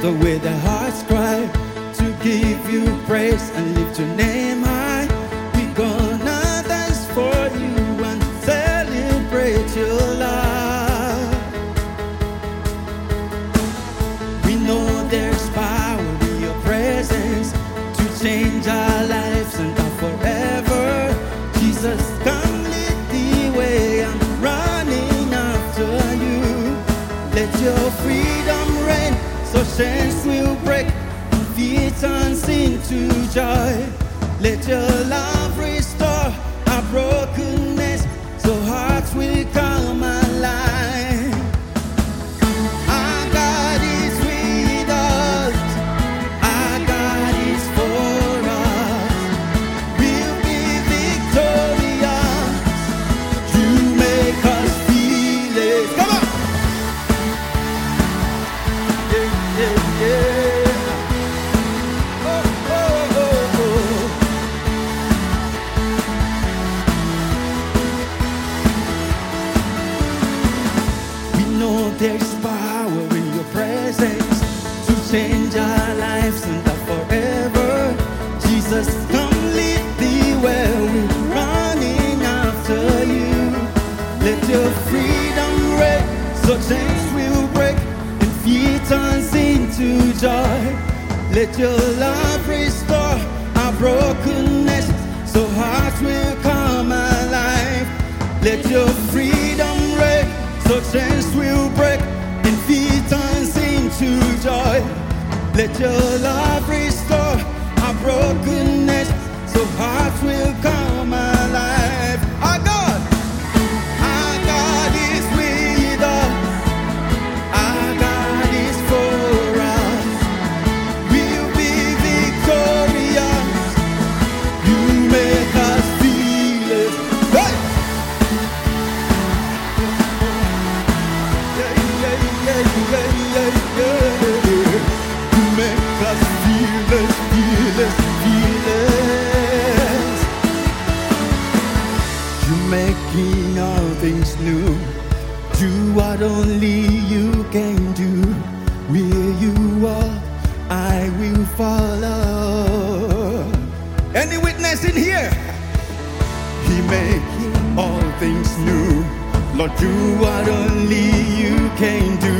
The with their hearts cry to give you praise and lift your name. to joy. Let your love restore our brokenness so hearts will Success will break and fear turns into joy. Let your love restore our brokenness so hearts will come alive. Let your freedom reign. chains will break and fear turns into joy. Let your love restore our brokenness so hearts will come alive. He making all things new. Lord, do what only you can do.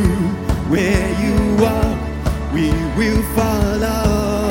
Where you are, we will follow.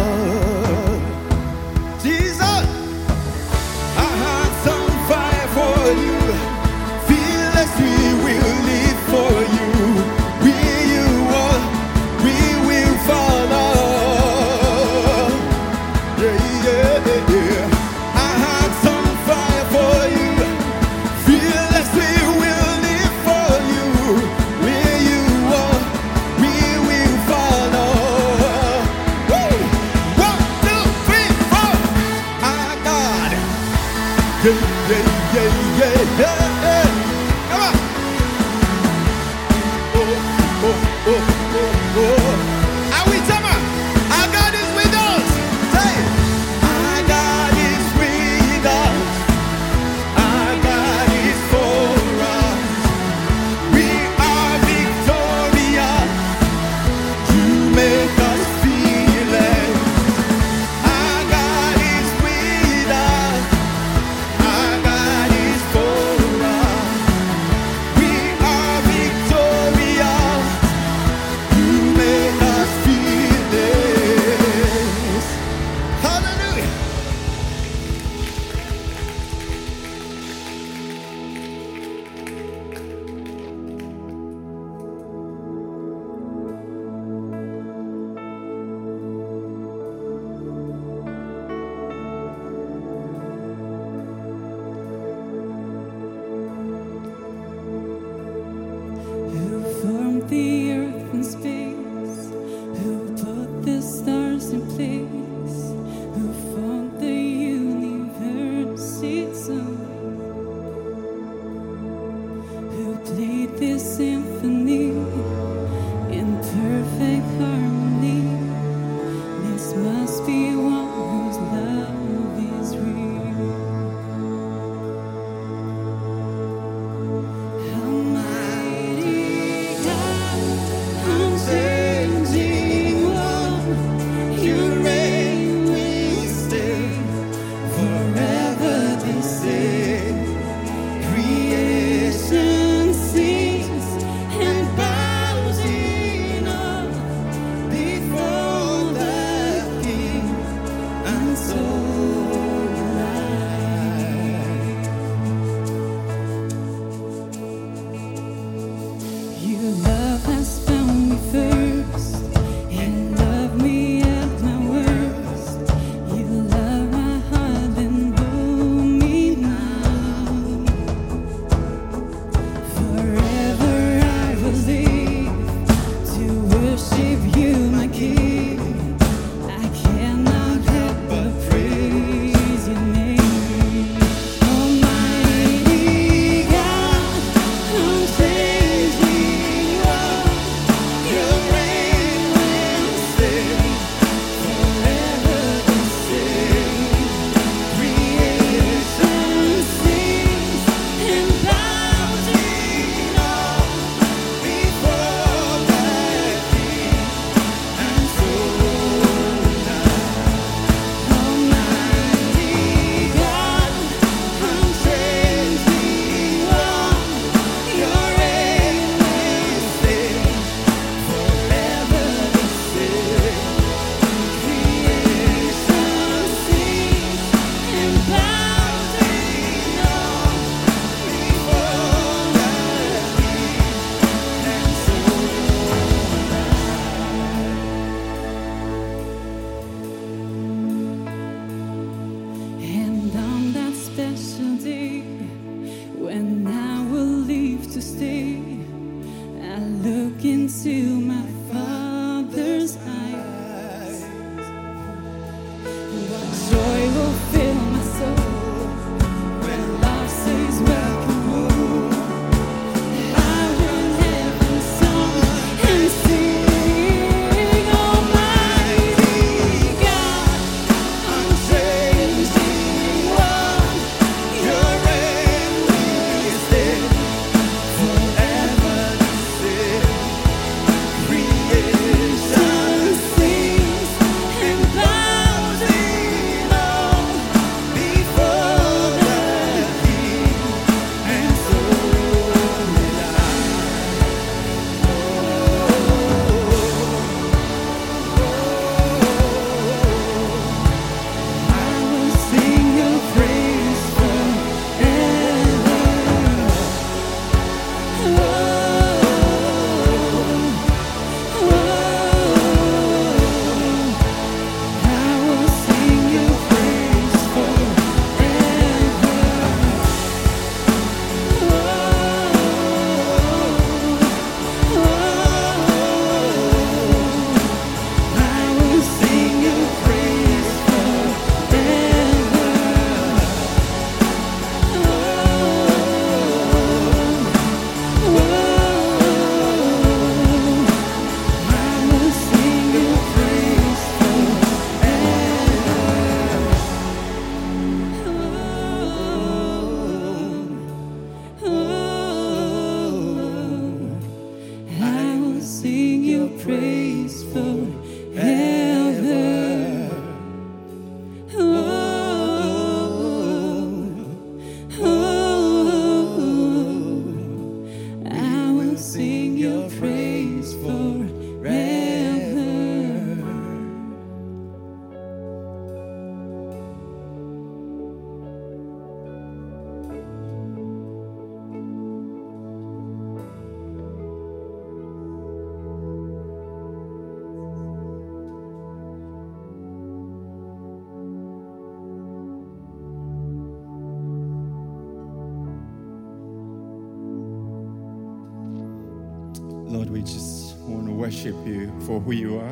worship you for who you are.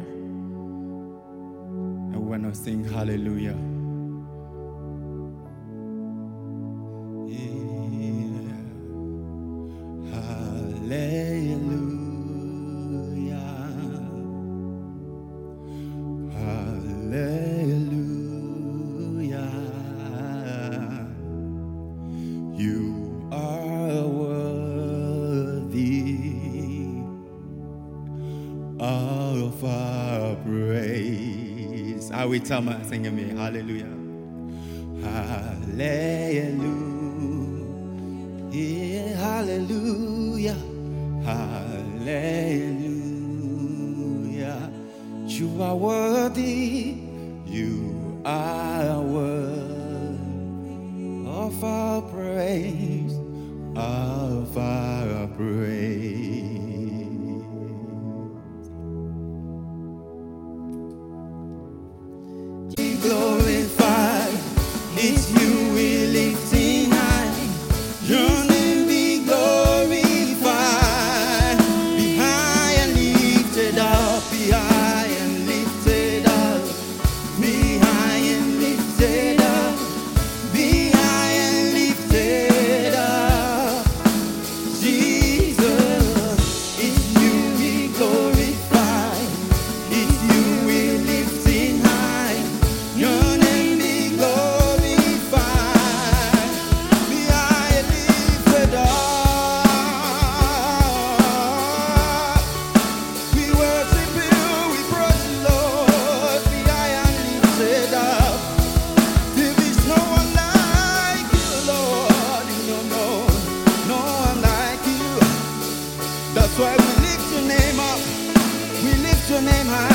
And we're to sing hallelujah. me, hallelujah. Hallelujah, hallelujah, hallelujah. You are worthy, you are worthy of our praise, of our praise. Hallelujah. Name.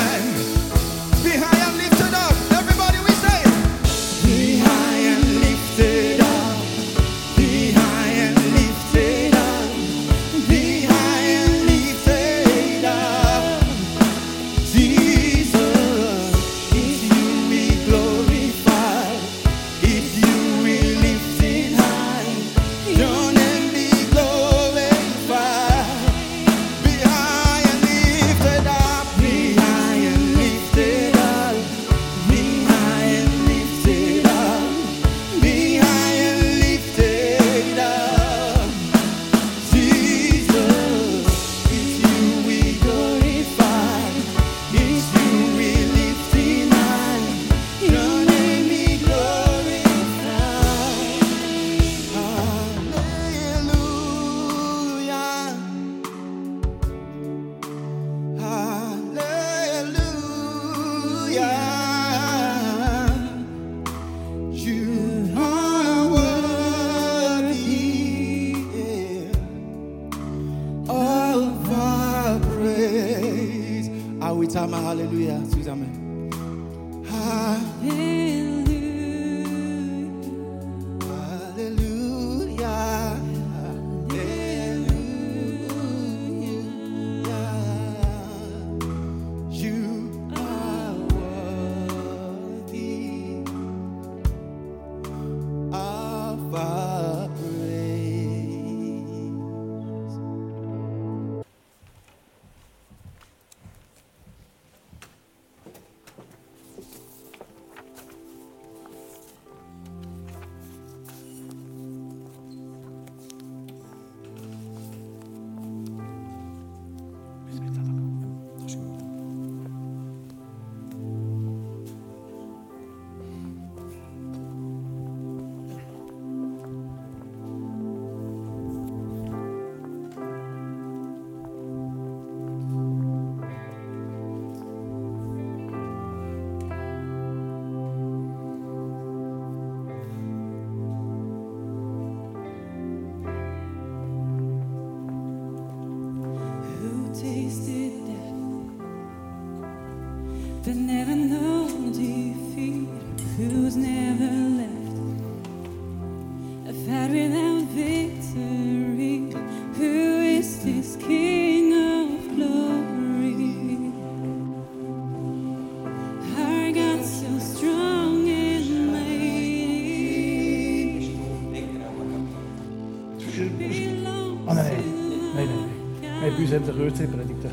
Jezus heeft de geurtje predikte.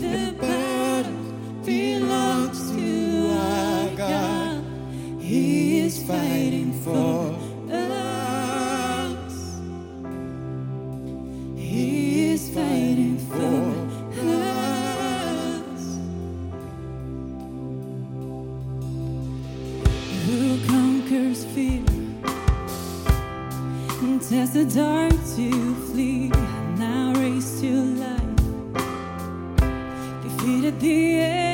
The battle belongs to our God. He is fighting for us. He is fighting for us. Who conquers fear and tests the dark to flee? the end.